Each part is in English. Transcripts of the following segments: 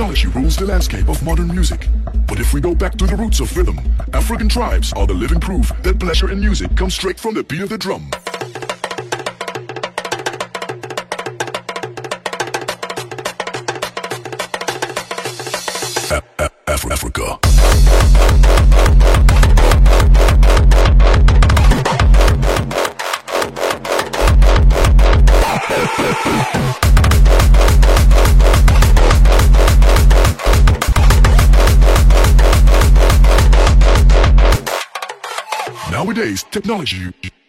technology rules the landscape of modern music. But if we go back to the roots of rhythm, African tribes are the living proof that pleasure in music comes straight from the beat of the drum. A- A- Af- Africa. Nowadays, technology.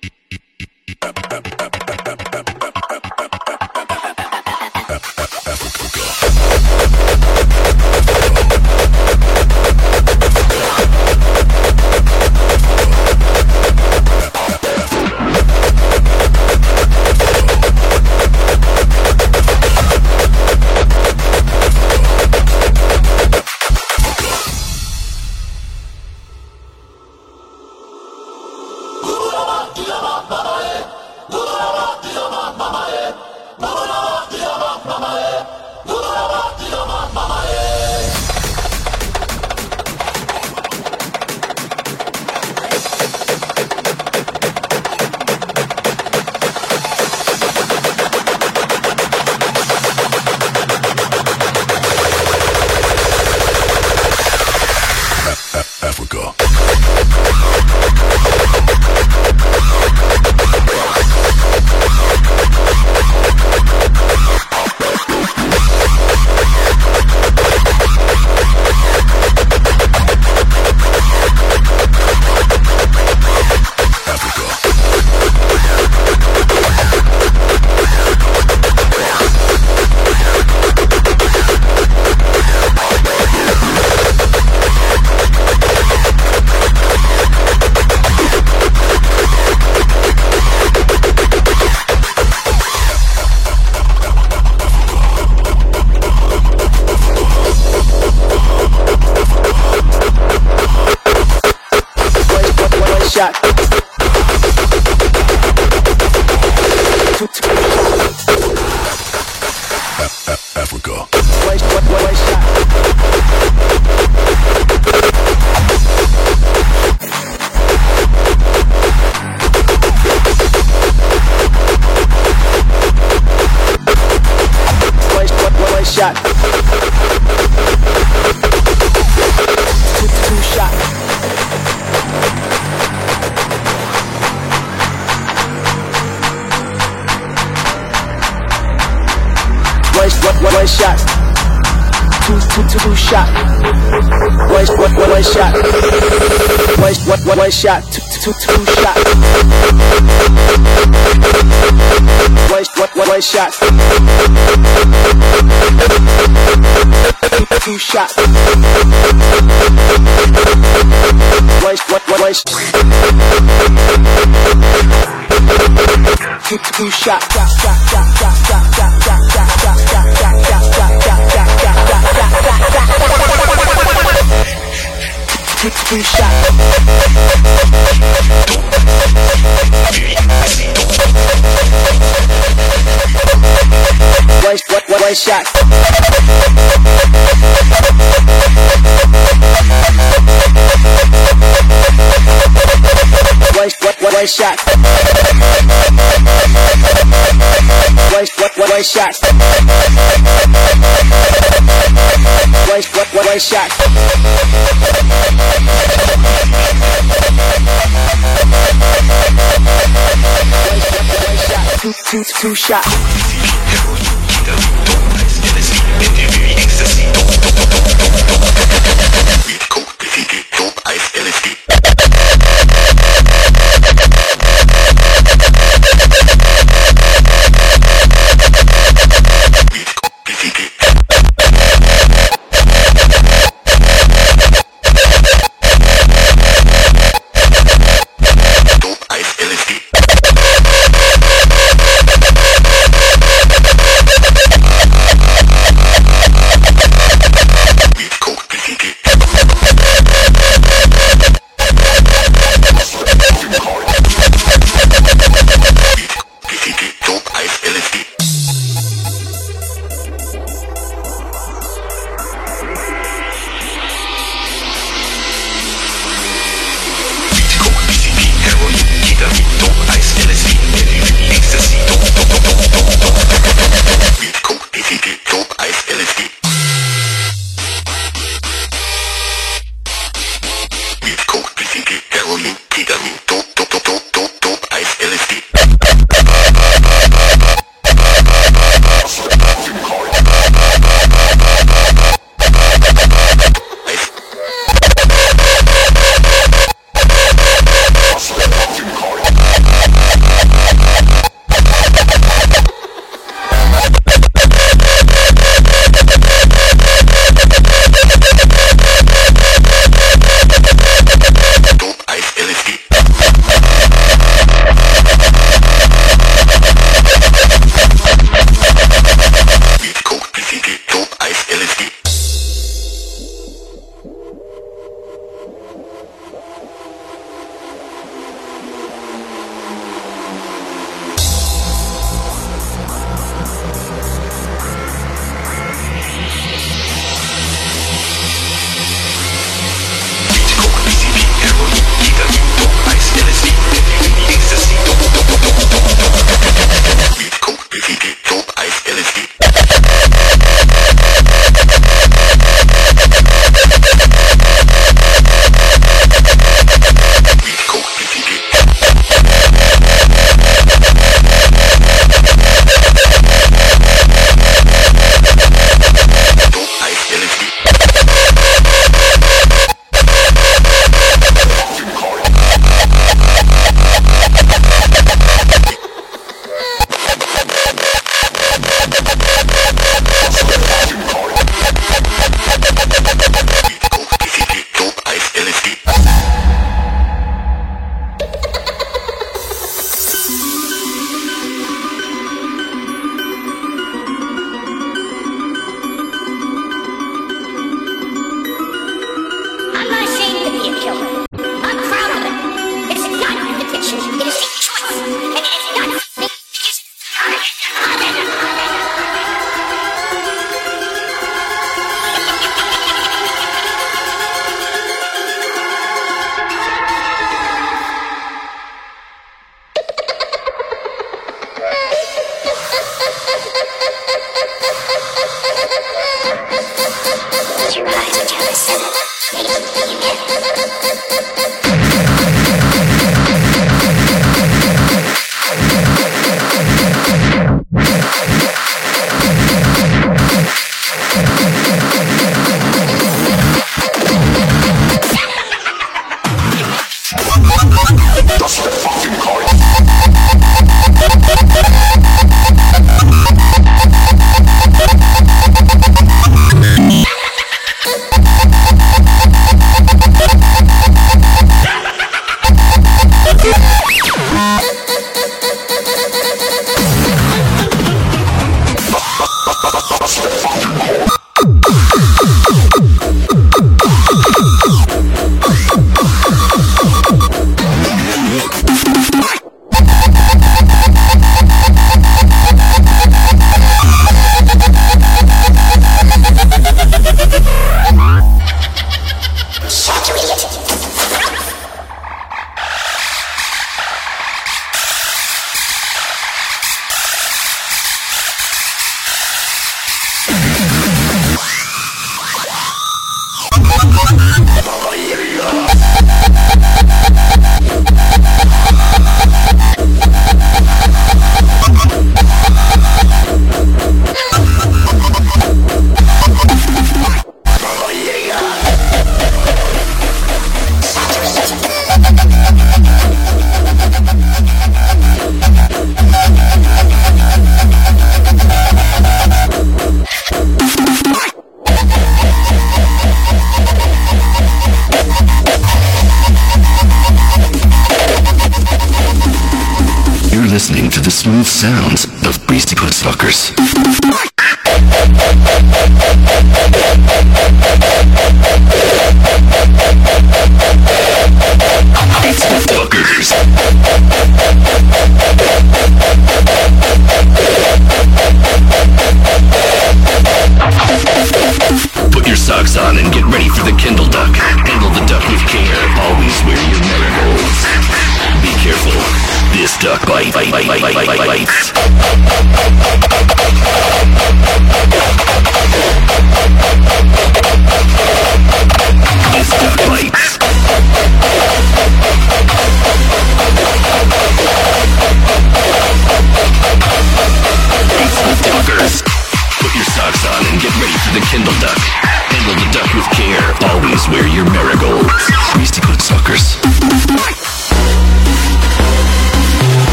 Two, two, two, shot. One, one, one, one shot. One, one, one, one shot. Two, two, two, two shot. One, one, one, one shot. Two, two shot. One, one, one, one shot. Two, two, two shot. Two, two shot. One, one, one, one shot. One, one, one, one shot. One, one, one, one shot. One, one, one, one shot. Two, two,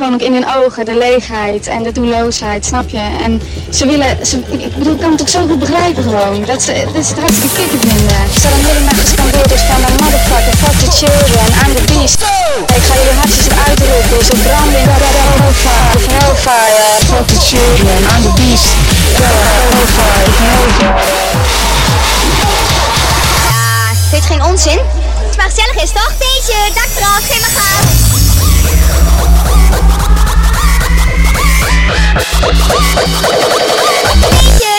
gewoon ook in hun ogen de leegheid en de doelloosheid, snap je? En ze willen, ze, ik bedoel, ik kan het ook zo goed begrijpen gewoon, dat ze, dat ze het hartstikke kicken vinden. Ze dan hele nacht gescandeerd is van een motherfucker, fuck the children, I'm the beast. Ik ga jullie hartjes eruit roepen, ze branden in de hellfire, hellfire, fuck the children, I'm the beast. Hellfire, hellfire. Ja, vind je geen onzin? Het maar gezellig is toch? Deze, dak eraf, geen maar gaan. Deze,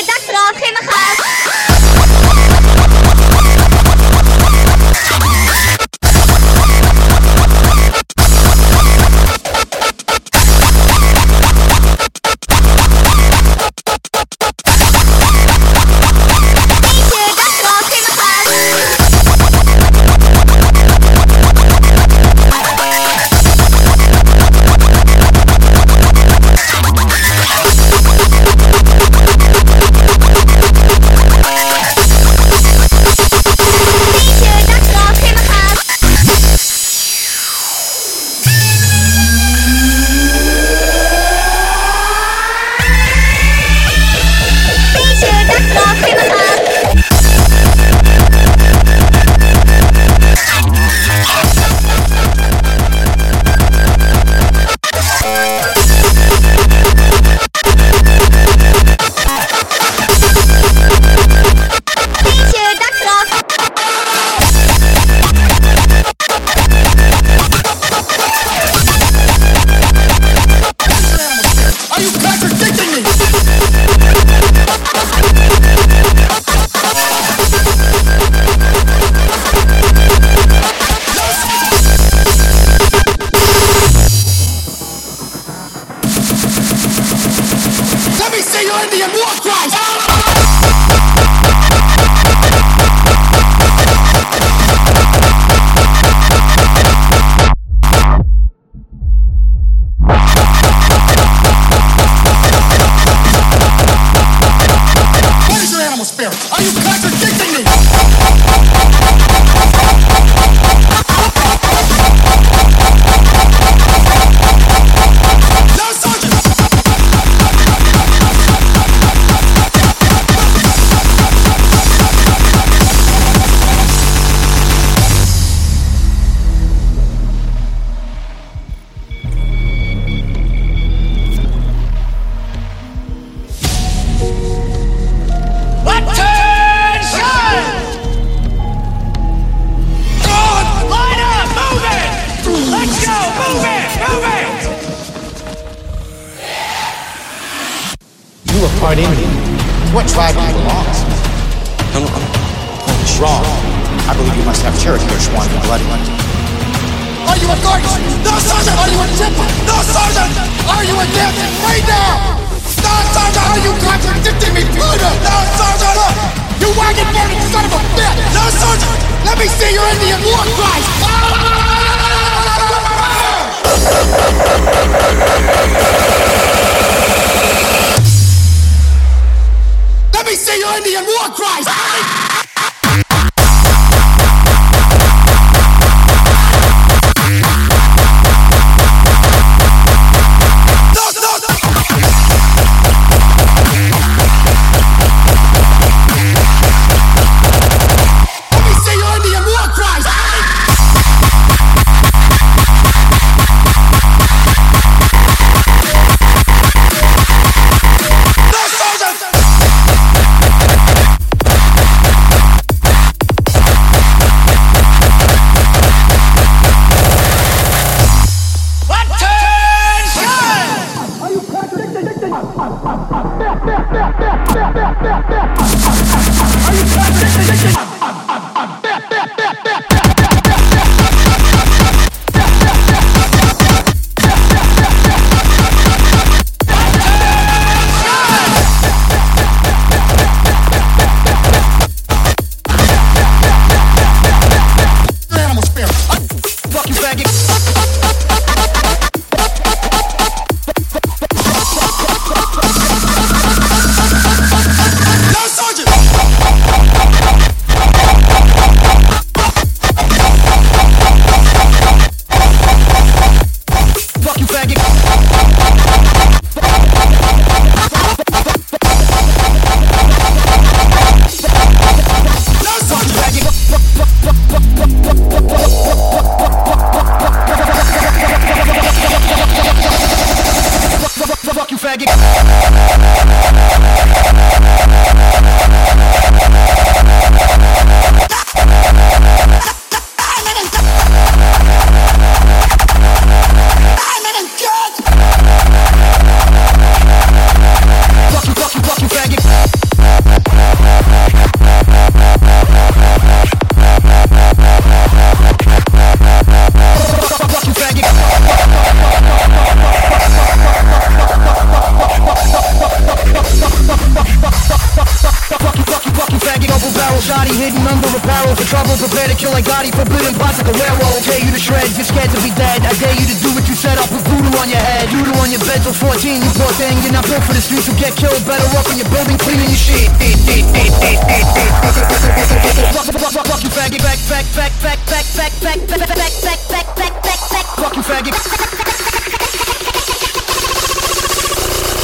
faggot.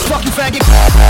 Fuck you, faggot.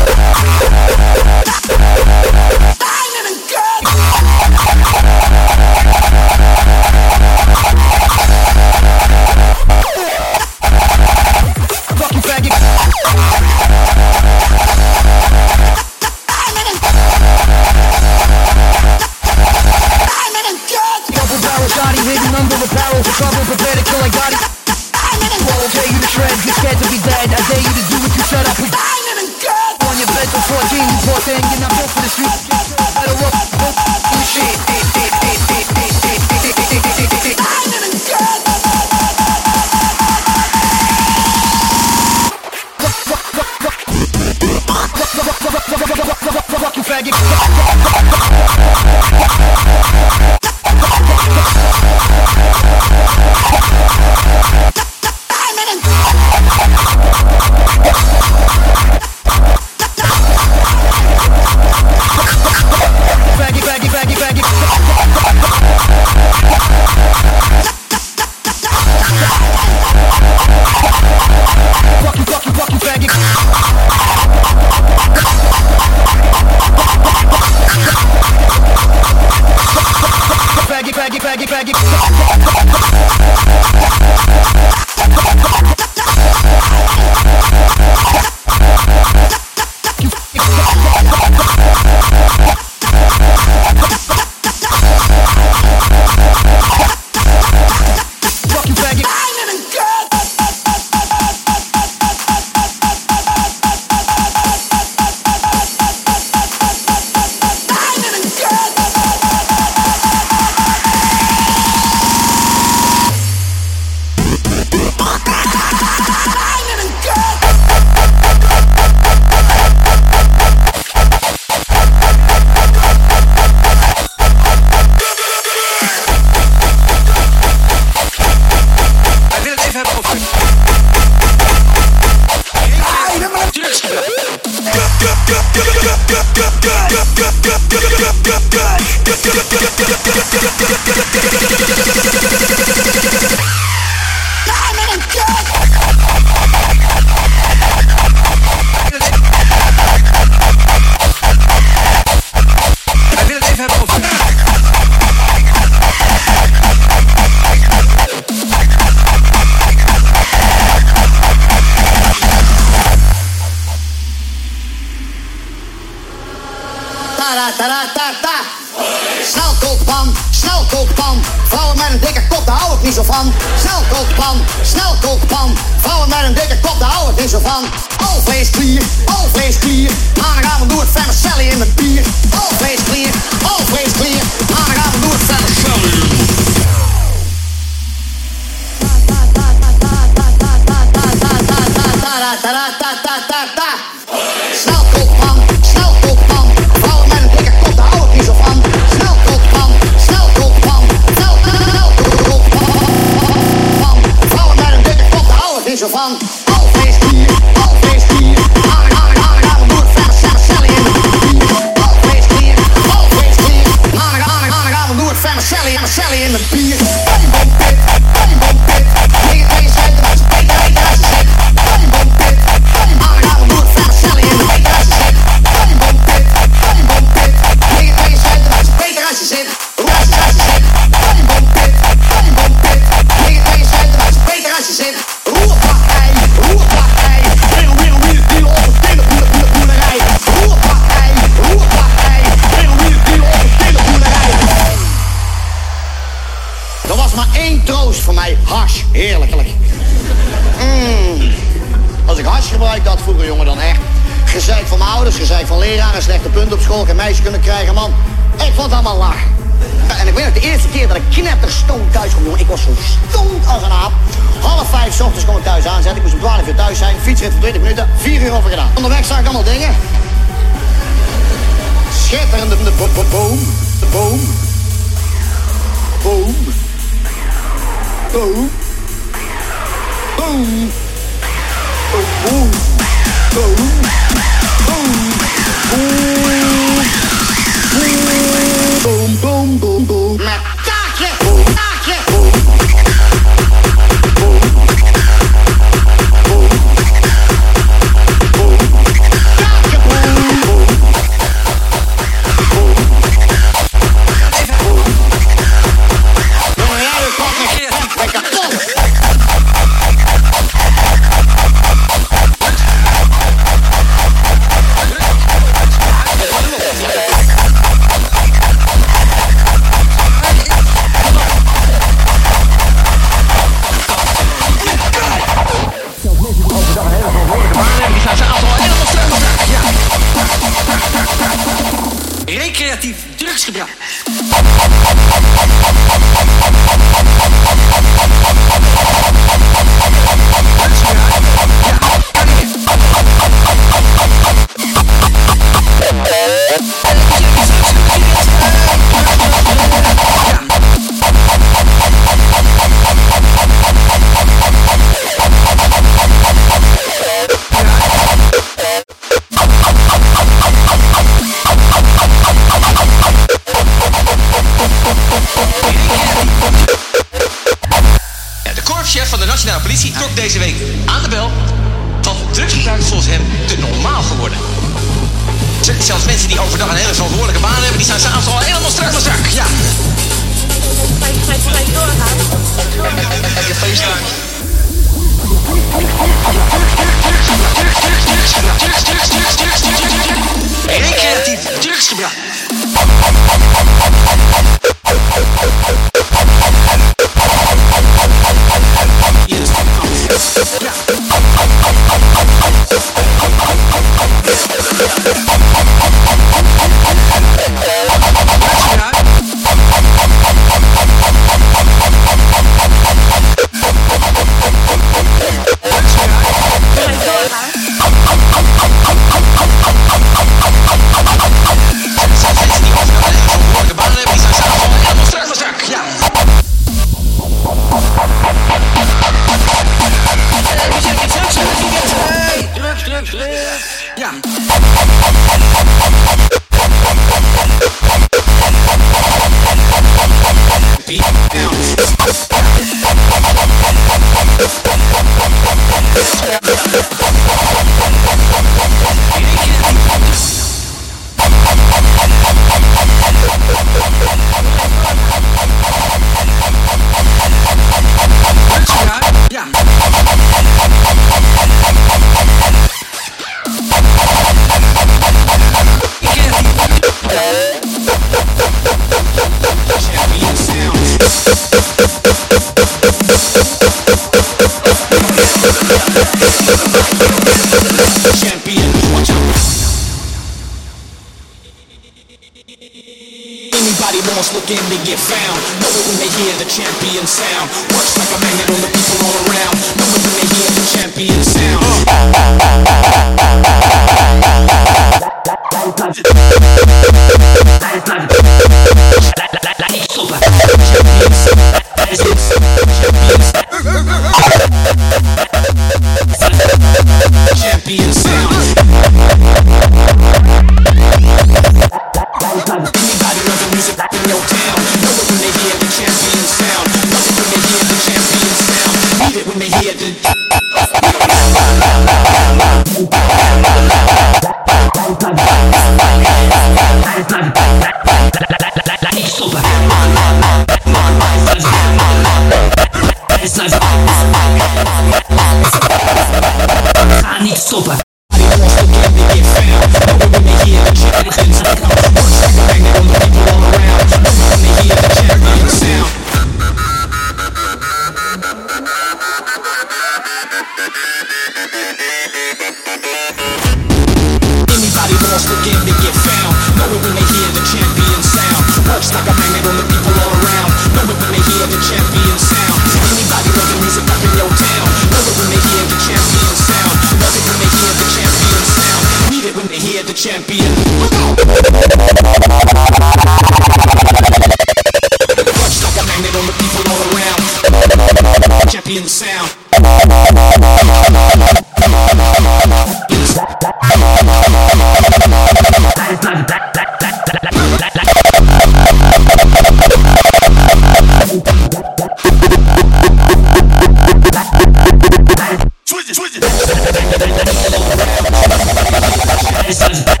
Saudade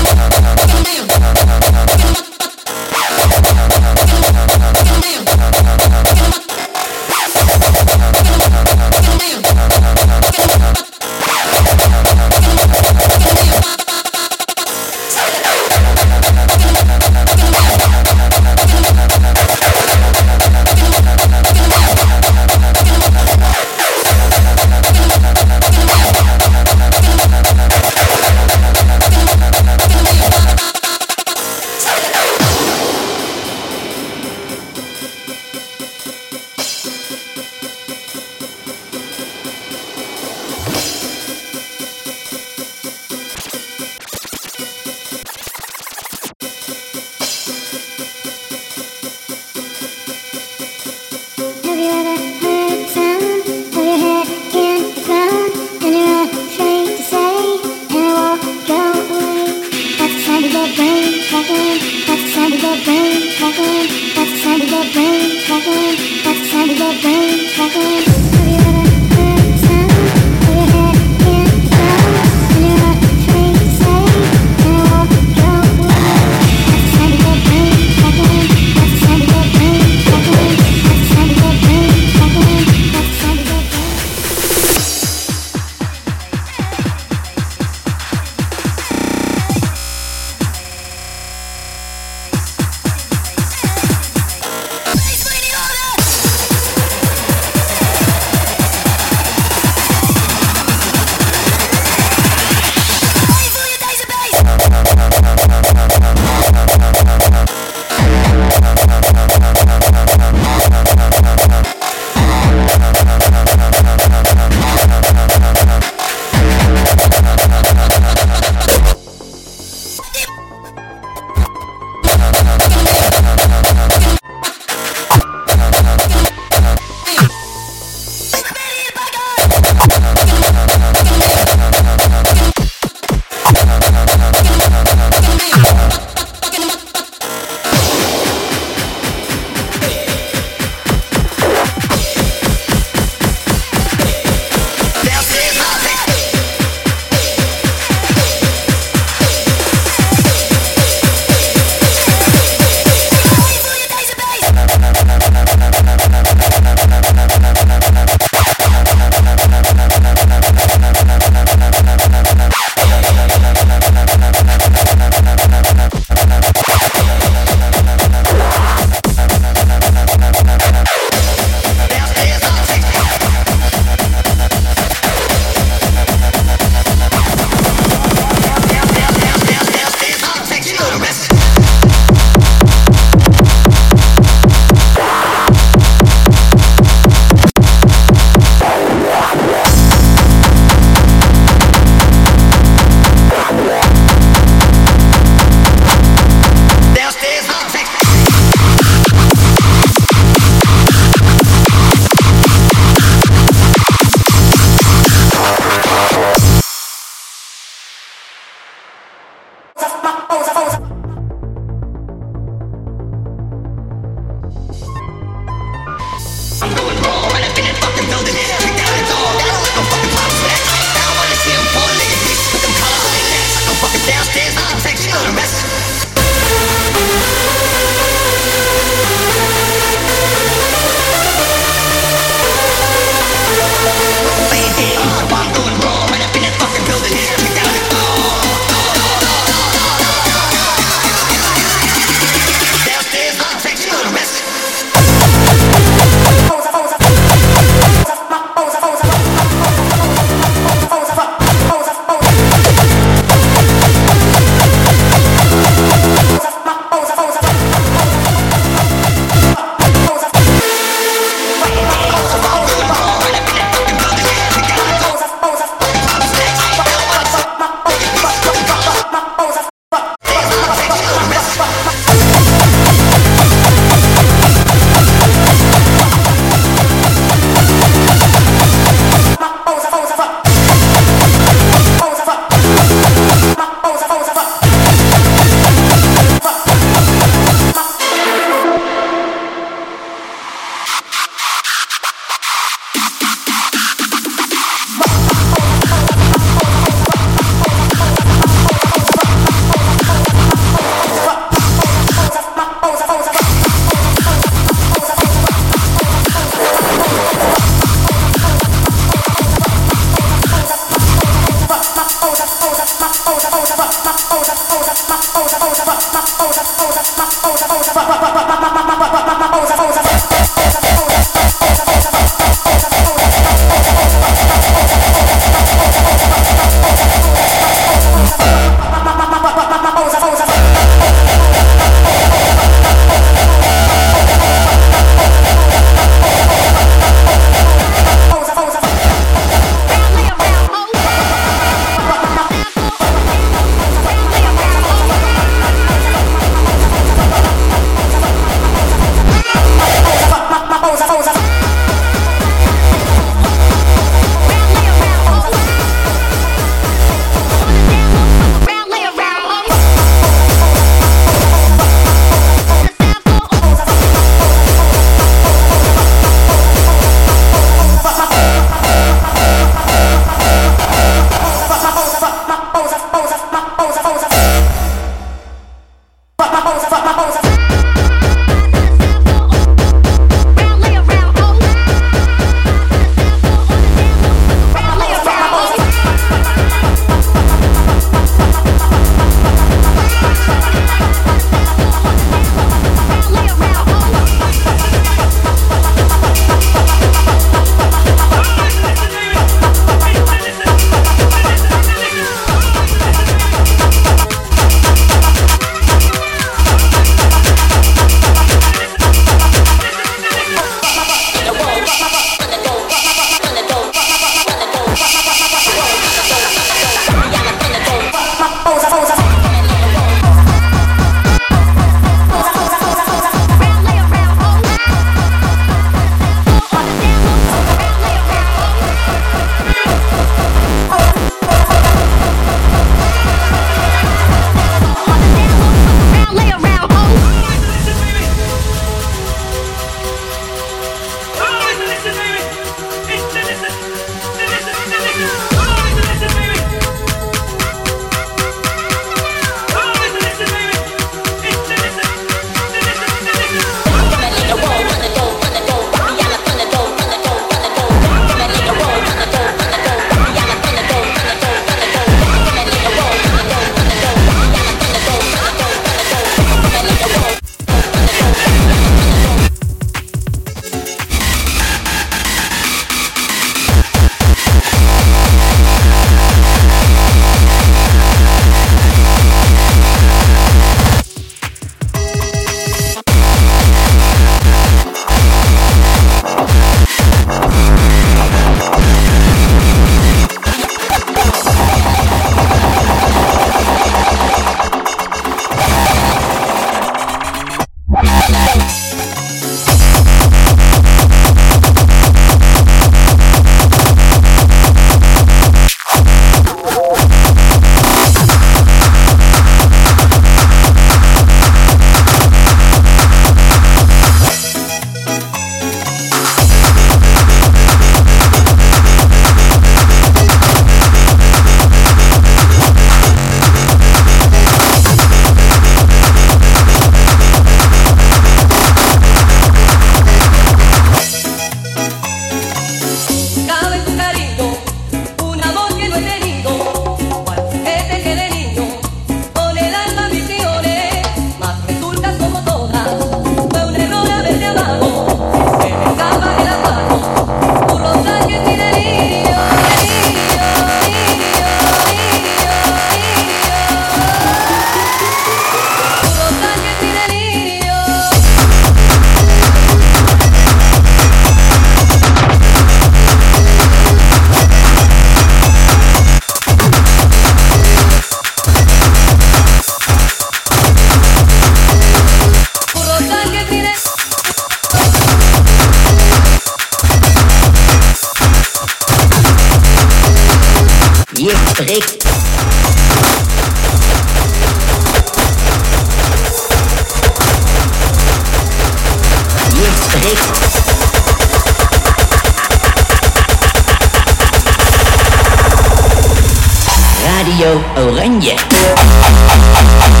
Yeah.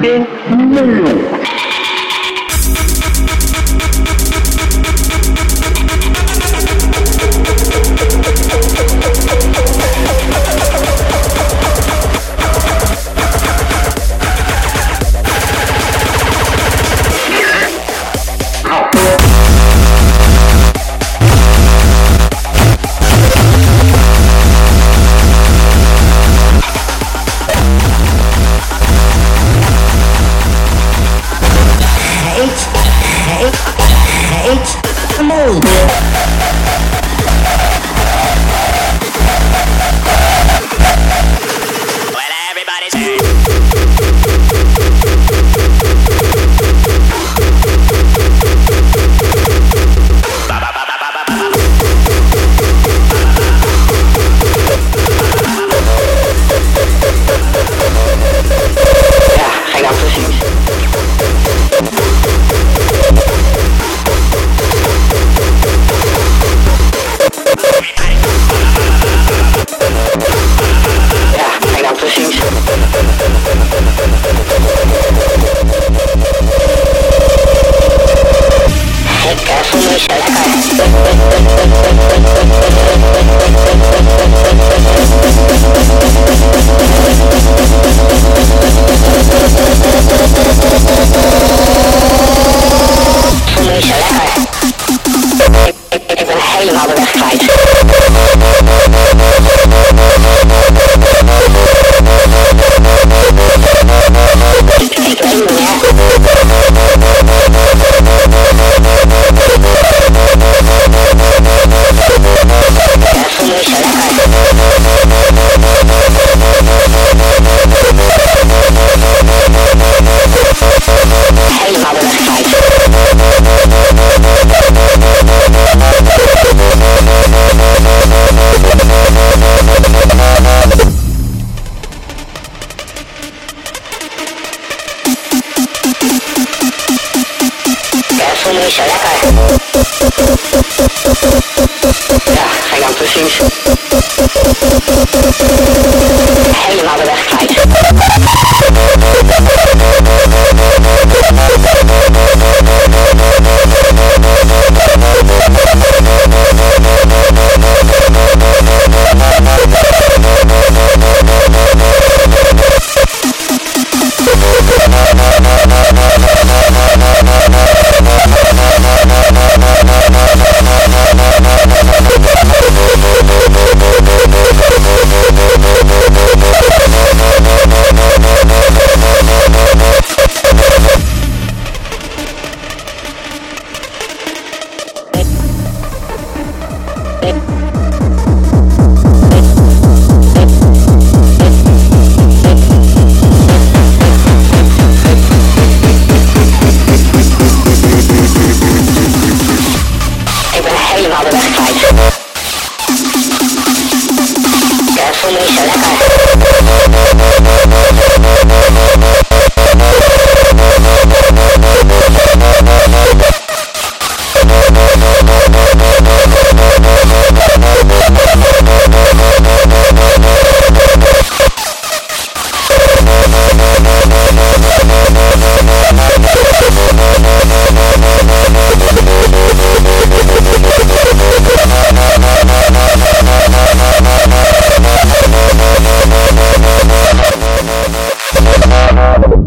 Has been